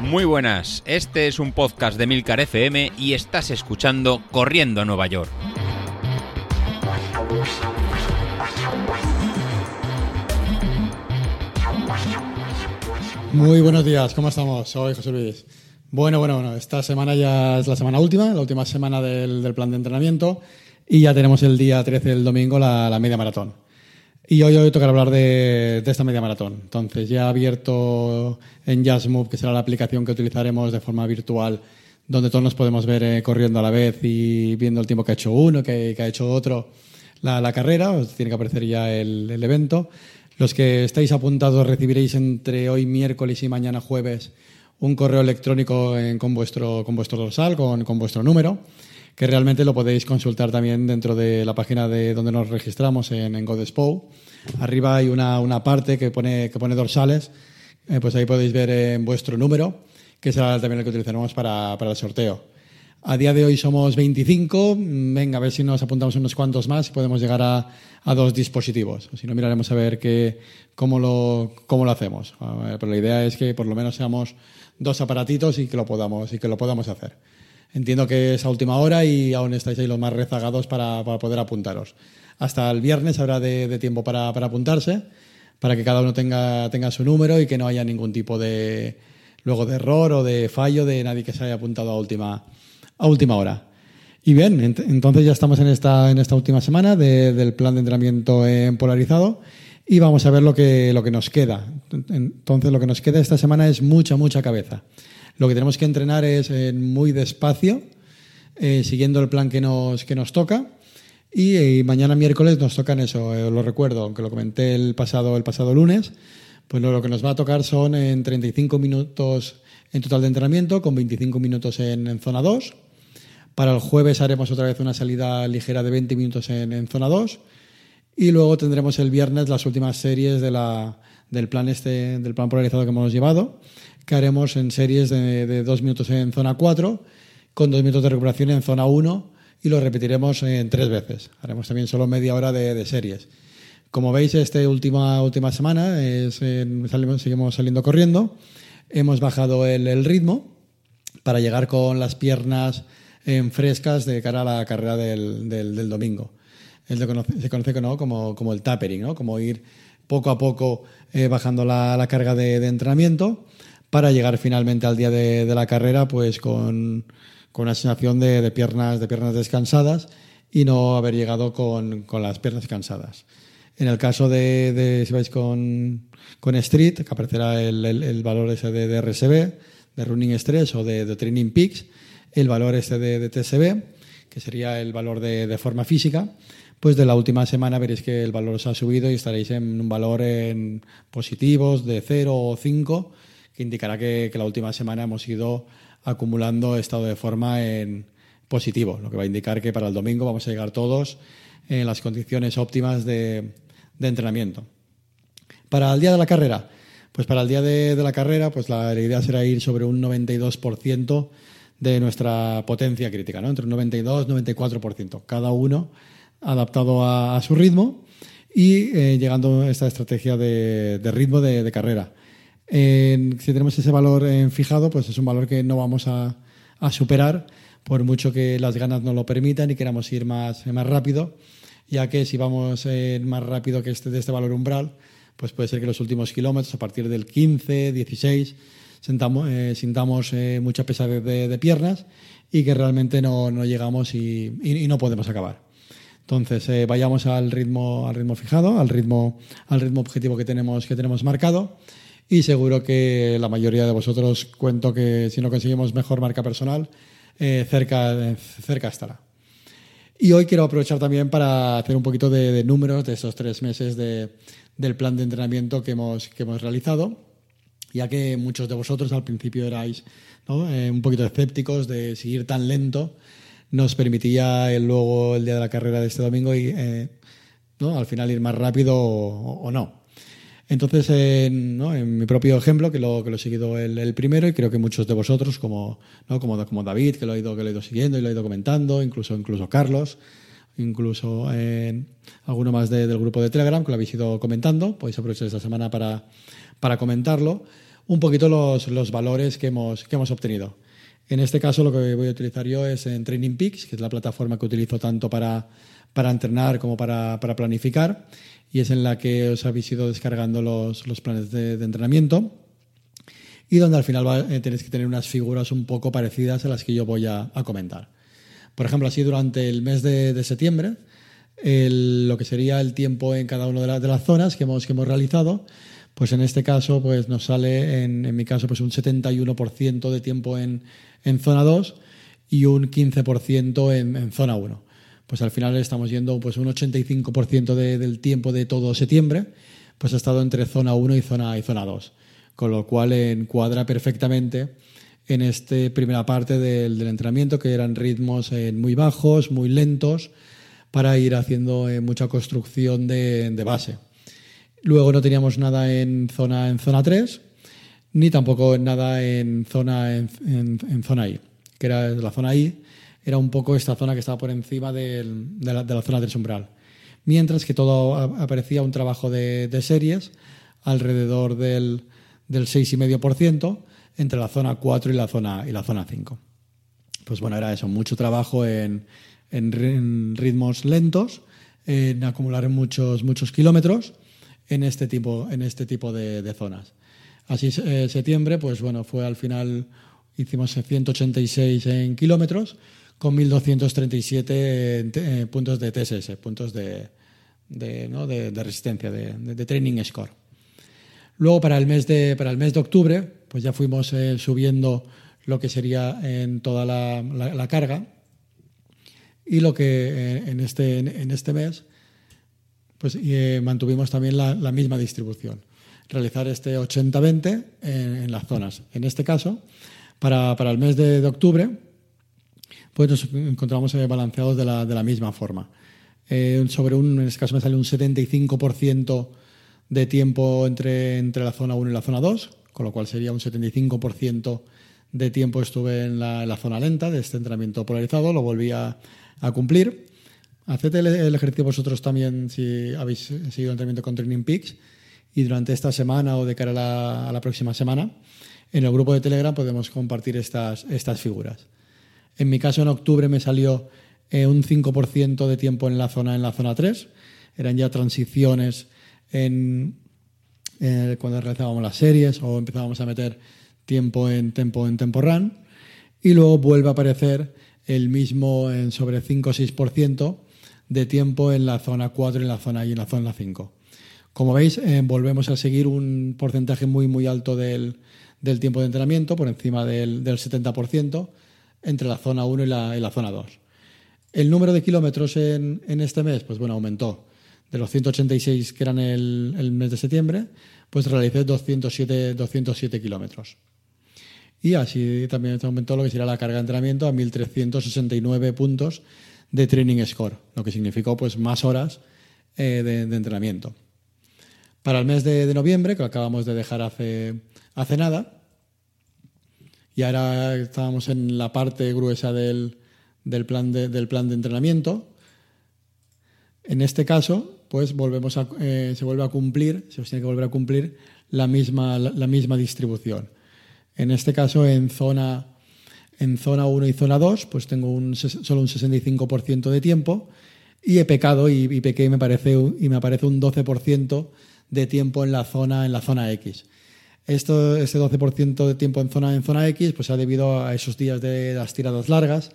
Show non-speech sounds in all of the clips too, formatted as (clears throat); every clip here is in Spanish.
Muy buenas, este es un podcast de Milcar FM y estás escuchando Corriendo a Nueva York. Muy buenos días, ¿cómo estamos? Soy José Luis. Bueno, bueno, bueno, esta semana ya es la semana última, la última semana del, plan de entrenamiento y ya tenemos el día 13 del domingo la, media maratón. Y hoy hoy tocar hablar de, esta media maratón. Entonces ya he abierto en JazzMove, que será la aplicación que utilizaremos de forma virtual, donde todos nos podemos ver eh, corriendo a la vez y viendo el tiempo que ha hecho uno, que, ha hecho otro, la, carrera, os tiene que aparecer ya el, evento. Los que estáis apuntados recibiréis entre hoy miércoles y mañana jueves un correo electrónico con, vuestro, con vuestro dorsal, con, vuestro número, que realmente lo podéis consultar también dentro de la página de donde nos registramos en, en Godespo. Arriba hay una, una, parte que pone, que pone dorsales, eh, pues ahí podéis ver en vuestro número, que será también el que utilizaremos para, para el sorteo. A día de hoy somos 25. Venga, a ver si nos apuntamos unos cuantos más y podemos llegar a, a dos dispositivos. Si no, miraremos a ver qué, cómo, lo, cómo lo hacemos. Pero la idea es que por lo menos seamos dos aparatitos y que lo podamos, y que lo podamos hacer. Entiendo que es a última hora y aún estáis ahí los más rezagados para, para poder apuntaros. Hasta el viernes habrá de, de tiempo para, para, apuntarse, para que cada uno tenga, tenga su número y que no haya ningún tipo de, luego de error o de fallo de nadie que se haya apuntado a última, a última hora. Y bien, entonces ya estamos en esta, en esta última semana del plan de entrenamiento en polarizado y vamos a ver lo que, lo que nos queda. Entonces lo que nos queda esta semana es mucha, mucha cabeza. Lo que tenemos que entrenar es muy despacio, eh, siguiendo el plan que nos, que nos toca. Y, mañana miércoles nos tocan eso, eh, lo recuerdo, aunque lo comenté el pasado, el pasado lunes, pues lo, que nos va a tocar son en 35 minutos en total de entrenamiento, con 25 minutos en, zona 2. Para el jueves haremos otra vez una salida ligera de 20 minutos en, zona 2. Y luego tendremos el viernes las últimas series de la, del, plan este, del plan polarizado que hemos llevado, que haremos en series de, 2 minutos en zona 4, con 2 minutos de recuperación en zona 1 y lo repetiremos en tres veces. Haremos también solo media hora de, series. Como veis, esta última, última semana es, seguimos saliendo corriendo hemos bajado el, ritmo para llegar con las piernas en frescas de cara a la carrera del, domingo. se conoce como, como, el tapering, ¿no? como ir poco a poco eh, bajando la, carga de, entrenamiento para llegar finalmente al día de, de la carrera pues con, con una sensación de, de, piernas, de piernas descansadas y no haber llegado con, con las piernas cansadas. En el caso de, de si vais con, con Street, que aparecerá el, el, valor ese de, de, RSB, de Running Stress o de, de Training Peaks, el valor este de, TSB, que sería el valor de, forma física, pues de la última semana veréis que el valor os ha subido y estaréis en un valor en positivos de 0 o 5, que indicará que, la última semana hemos ido acumulando estado de forma en positivo, lo que va a indicar que para el domingo vamos a llegar todos en las condiciones óptimas de, entrenamiento. Para el día de la carrera, pues para el día de, la carrera, pues la, idea será ir sobre un 92% de nuestra potencia crítica, ¿no? entre un 92 y 94%, cada uno adaptado a, su ritmo y eh, llegando a esta estrategia de, ritmo de carrera. Si tenemos ese valor eh, fijado, pues es un valor que no vamos a, a, superar, por mucho que las ganas no lo permitan y queramos ir más, más rápido ya que si vamos eh, más rápido que este, de este valor umbral, pues puede ser que los últimos kilómetros, a partir del 15, 16, sentamos, sintamos eh, mucha pesadez de, de, piernas y que realmente no, no llegamos y, y, y, no podemos acabar. Entonces, eh, vayamos al ritmo, al ritmo fijado, al ritmo, al ritmo objetivo que tenemos, que tenemos marcado y seguro que la mayoría de vosotros cuento que si no conseguimos mejor marca personal, eh, cerca, cerca estará. Y hoy quiero aprovechar también para hacer un poquito de, números de esos tres meses de, del plan de entrenamiento que hemos, que hemos realizado, ya que muchos de vosotros al principio erais eh, un poquito escépticos de seguir tan lento, nos permitía el, luego el día de la carrera de este domingo y eh, ¿no? al final ir más rápido o no. Entonces, en, ¿no? en, mi propio ejemplo, que lo, que lo he seguido el, primero, y creo que muchos de vosotros, como, ¿no? como, como David, que lo, he ido, ido siguiendo y lo he ido comentando, incluso, incluso Carlos, incluso alguno más de, del grupo de Telegram, que lo habéis ido comentando, podéis aprovechar esta semana para, para comentarlo, un poquito los, los valores que hemos, que hemos obtenido. En este caso lo que voy a utilizar yo es en Training Peaks, que es la plataforma que utilizo tanto para, para entrenar como para, para, planificar, y es en la que os habéis ido descargando los, los planes de, entrenamiento, y donde al final eh, tenéis que tener unas figuras un poco parecidas a las que yo voy a, comentar. Por ejemplo, así durante el mes de, septiembre, lo que sería el tiempo en cada una de, la, de las zonas que hemos, que hemos realizado, pues en este caso pues nos sale, en, en mi caso, pues un 71% de tiempo en, en zona 2 y un 15% en, en, zona 1. Pues al final estamos yendo pues un 85% de, del tiempo de todo septiembre, pues ha estado entre zona 1 y zona, y zona 2, con lo cual encuadra perfectamente en esta primera parte del, entrenamiento, que eran ritmos eh, muy bajos, muy lentos, para ir haciendo eh, mucha construcción de, base. Luego no teníamos nada en zona, en zona 3, ni tampoco nada en zona, en, zona I, que era la zona I, era un poco esta zona que estaba por encima de, la, zona del umbral. Mientras que todo aparecía un trabajo de, series alrededor del, del 6,5% entre la zona 4 y la zona, y la zona 5. Pues bueno, era eso, mucho trabajo en, ritmos lentos, en acumular muchos, muchos kilómetros en este tipo, en este tipo de, de zonas. Así eh, septiembre, pues bueno, fue al final, hicimos 186 en kilómetros con 1.237 eh, puntos de TSS, puntos de, de, ¿no? de, resistencia, de, training score. Luego para el mes de, para el mes de octubre, pues ya fuimos eh, subiendo lo que sería en toda la, la, carga y lo que eh, en, este, en, este mes pues eh, mantuvimos también la, la misma distribución realizar este 80-20 en, las zonas. En este caso, para, para el mes de, octubre, pues nos encontramos eh, balanceados de la, de la misma forma. Eh, sobre un, en este caso me sale un 75% de tiempo entre, entre la zona 1 y la zona 2, con lo cual sería un 75% de tiempo estuve en la, en la, zona lenta de este entrenamiento polarizado, lo volví a, a cumplir. Haced el, el, ejercicio vosotros también si habéis seguido el entrenamiento con Training Peaks y durante esta semana o de cara a la, a la, próxima semana, en el grupo de Telegram podemos compartir estas, estas figuras. En mi caso, en octubre me salió eh, un 5% de tiempo en la zona en la zona 3. Eran ya transiciones eh, cuando realizábamos las series o empezábamos a meter tiempo en tempo en tempo run. Y luego vuelve a aparecer el mismo en sobre 5 o 6% de tiempo en la zona 4 y en la zona y en la zona 5. Como veis, eh, volvemos a seguir un porcentaje muy, muy alto del, del tiempo de entrenamiento, por encima del, del 70%, entre la zona 1 y la, zona 2. El número de kilómetros en, en, este mes, pues bueno, aumentó. De los 186 que eran el, el mes de septiembre, pues realicé 207, 207 kilómetros. Y así también aumentó lo que sería la carga de entrenamiento a 1.369 puntos de training score, lo que significó pues más horas eh, de, entrenamiento para el mes de, de, noviembre, que acabamos de dejar hace, hace nada. Y ahora estábamos en la parte gruesa del, del, plan, de, del plan de entrenamiento. En este caso, pues volvemos a, eh, se vuelve a cumplir, se tiene que volver a cumplir la misma, la, misma distribución. En este caso, en zona, en zona 1 y zona 2, pues tengo un, solo un 65% de tiempo y he pecado y me, parece, y me aparece un 12% de tiempo en la zona, en la zona X. Esto, ese 12% de tiempo en zona, en zona X pues ha debido a esos días de las tiradas largas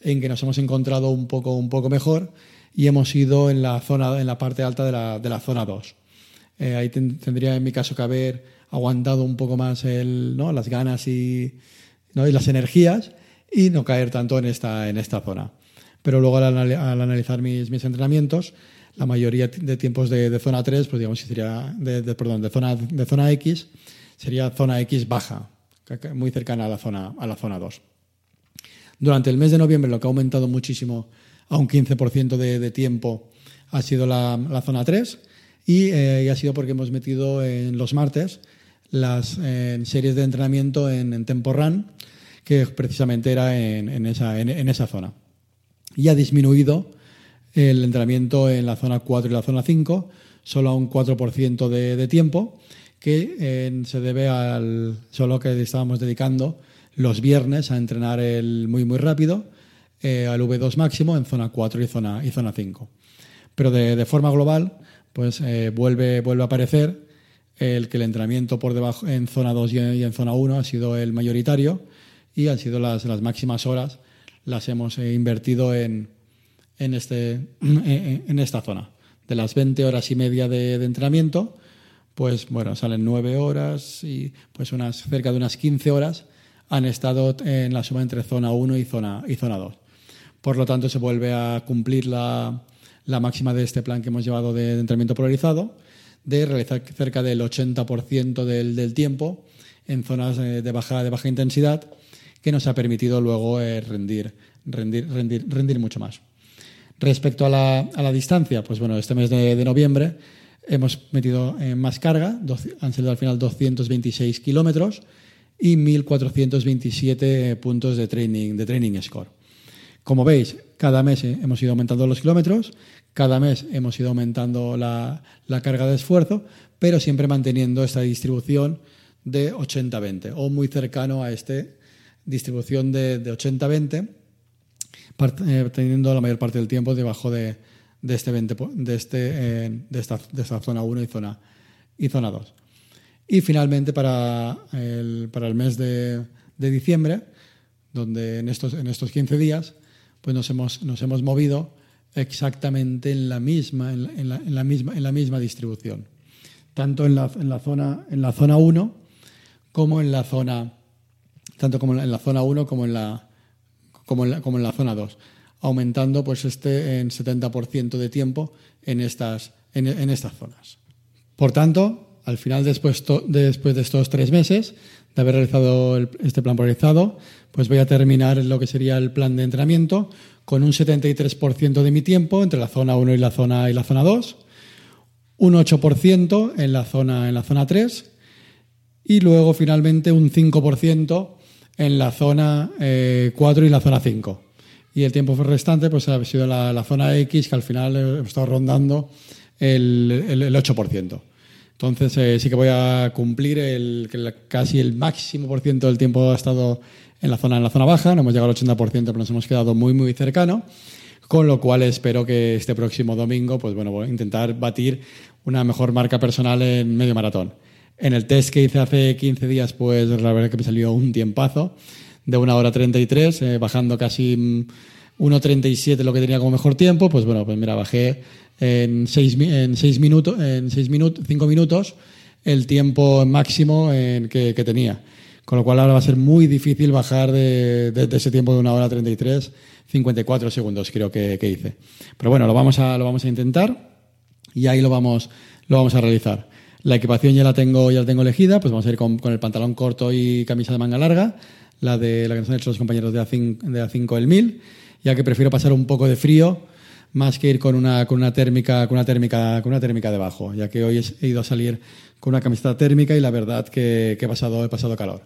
en que nos hemos encontrado un poco, un poco mejor y hemos ido en la, zona, en la parte alta de la, de la zona 2. Eh, ahí ten, tendría en mi caso que haber aguantado un poco más el, ¿no? las ganas y, ¿no? y las energías y no caer tanto en esta, en esta zona. Pero luego al, al analizar mis, mis entrenamientos, la mayoría de tiempos de, zona 3, pues digamos que sería, de, perdón, de zona, de zona X, sería zona X baja, muy cercana a la zona, a la zona 2. Durante el mes de noviembre lo que ha aumentado muchísimo a un 15% de, de, tiempo ha sido la, la zona 3 y, eh, y, ha sido porque hemos metido en los martes las series de entrenamiento en, en, Tempo Run, que precisamente era en, en esa, en, esa zona. Y ha disminuido el entrenamiento en la zona 4 y la zona 5, solo a un 4% de, de, tiempo, que eh, se debe al solo que estábamos dedicando los viernes a entrenar el muy muy rápido eh, al V2 máximo en zona 4 y zona, y zona 5. Pero de, forma global, pues eh, vuelve, vuelve a aparecer el que el entrenamiento por debajo en zona 2 y en, zona 1 ha sido el mayoritario y han sido las, las máximas horas las hemos invertido en, en, este, (clears throat) en esta zona. De las 20 horas y media de entrenamiento, pues bueno, salen 9 horas y pues unas, cerca de unas 15 horas han estado en la suma entre zona 1 y zona, y zona 2. Por lo tanto, se vuelve a cumplir la, la máxima de este plan que hemos llevado de, entrenamiento polarizado, de realizar cerca del 80% del, del, tiempo en zonas eh, de baja, de baja intensidad, que nos ha permitido luego eh, rendir, rendir, rendir, rendir mucho más. Respecto a la, a la distancia, pues bueno, este mes de noviembre hemos metido eh, más carga, han sido al final 226 kilómetros y 1.427 puntos de training, de training score. Como veis, cada mes eh, hemos ido aumentando los kilómetros, cada mes hemos ido aumentando la, la carga de esfuerzo, pero siempre manteniendo esta distribución de 80-20 o muy cercano a esta distribución de, de 80-20 eh, teniendo la mayor parte del tiempo debajo de, de este 20, de, este, eh, de, esta, de esta zona 1 y zona, y zona 2. Y finalmente para el, para el mes de, de, diciembre, donde en estos, en estos 15 días pues nos, hemos, nos hemos movido exactamente en la misma, en la, en la, en la misma, en la misma distribución, tanto en la, en la, zona, en la zona 1 como en la zona, tanto como en la zona 1 como en la, como en la, como en la zona 2, aumentando pues este en 70% de tiempo en estas, en, en, estas zonas. Por tanto, al final, después, to, después de estos tres meses de haber realizado el, este plan polarizado, pues voy a terminar lo que sería el plan de entrenamiento con un 73% de mi tiempo entre la zona 1 y la zona, y la zona 2, un 8% en la zona, en la zona 3 y luego finalmente un 5% en la zona eh, 4 y la zona 5. Y el tiempo restante pues ha sido la, la zona X, que al final he estado rondando el, el, el 8%. Entonces eh, sí que voy a cumplir el, el, casi el máximo por ciento del tiempo ha estado en la zona en la zona baja, no hemos llegado al 80%, pero nos hemos quedado muy muy cercano, con lo cual espero que este próximo domingo pues bueno, voy a intentar batir una mejor marca personal en medio maratón. En el test que hice hace 15 días, pues la verdad que me salió un tiempazo de una hora 33, eh, bajando casi 1.37 lo que tenía como mejor tiempo. Pues bueno, pues mira, bajé en 6 en seis minutos, en seis minutos, 5 minutos el tiempo máximo en que, tenía. Con lo cual ahora va a ser muy difícil bajar de ese tiempo de una hora 33, 54 segundos creo que, que, hice. Pero bueno, lo vamos a, lo vamos a intentar y ahí lo vamos, lo vamos a realizar. La equipación ya la tengo, ya la tengo elegida, pues vamos a ir con, con el pantalón corto y camisa de manga larga, la de la han hecho los compañeros de A5, de A5 el 1000, ya que prefiero pasar un poco de frío más que ir con una, con una térmica, con una térmica, con una térmica debajo, ya que hoy he ido a salir con una camiseta térmica y la verdad que, que he pasado, he pasado calor.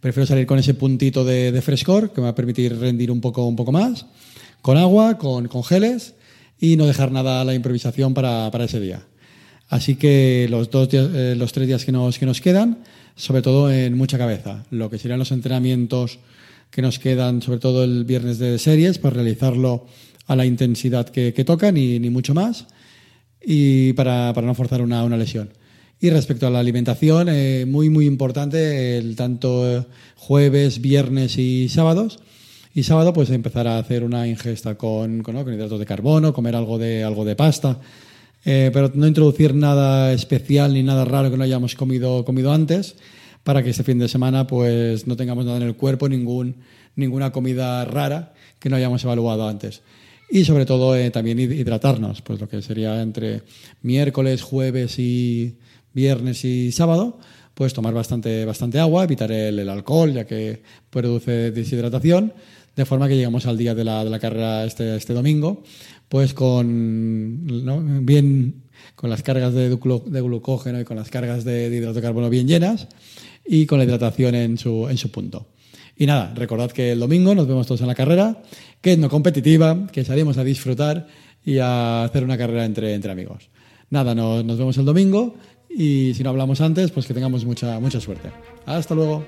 Prefiero salir con ese puntito de, de, frescor que me va a permitir rendir un poco, un poco más, con agua, con, con geles y no dejar nada a la improvisación para, para ese día. Así que los, dos días, eh, los tres días que nos, que nos quedan, sobre todo en mucha cabeza. Lo que serían los entrenamientos que nos quedan, sobre todo el viernes de series, para realizarlo a la intensidad que, que toca, ni, ni, mucho más, y para, para no forzar una, una, lesión. Y respecto a la alimentación, eh, muy, muy importante, el tanto jueves, viernes y sábados. Y sábado, pues empezar a hacer una ingesta con, con hidratos de carbono, comer algo de, algo de pasta, eh, pero no introducir nada especial ni nada raro que no hayamos comido, comido antes para que este fin de semana pues no tengamos nada en el cuerpo, ningún, ninguna comida rara que no hayamos evaluado antes. Y sobre todo eh, también hidratarnos, pues lo que sería entre miércoles, jueves y viernes y sábado, pues tomar bastante, bastante agua, evitar el, el alcohol, ya que produce deshidratación, de forma que llegamos al día de la, de la carrera este, este domingo, pues con ¿no? bien con las cargas de, glucógeno y con las cargas de, de, hidrato de carbono bien llenas y con la hidratación en su, en su punto. Y nada, recordad que el domingo nos vemos todos en la carrera, que es no competitiva, que salimos a disfrutar y a hacer una carrera entre, entre amigos. Nada, nos, nos vemos el domingo y si no hablamos antes, pues que tengamos mucha, mucha suerte. Hasta luego.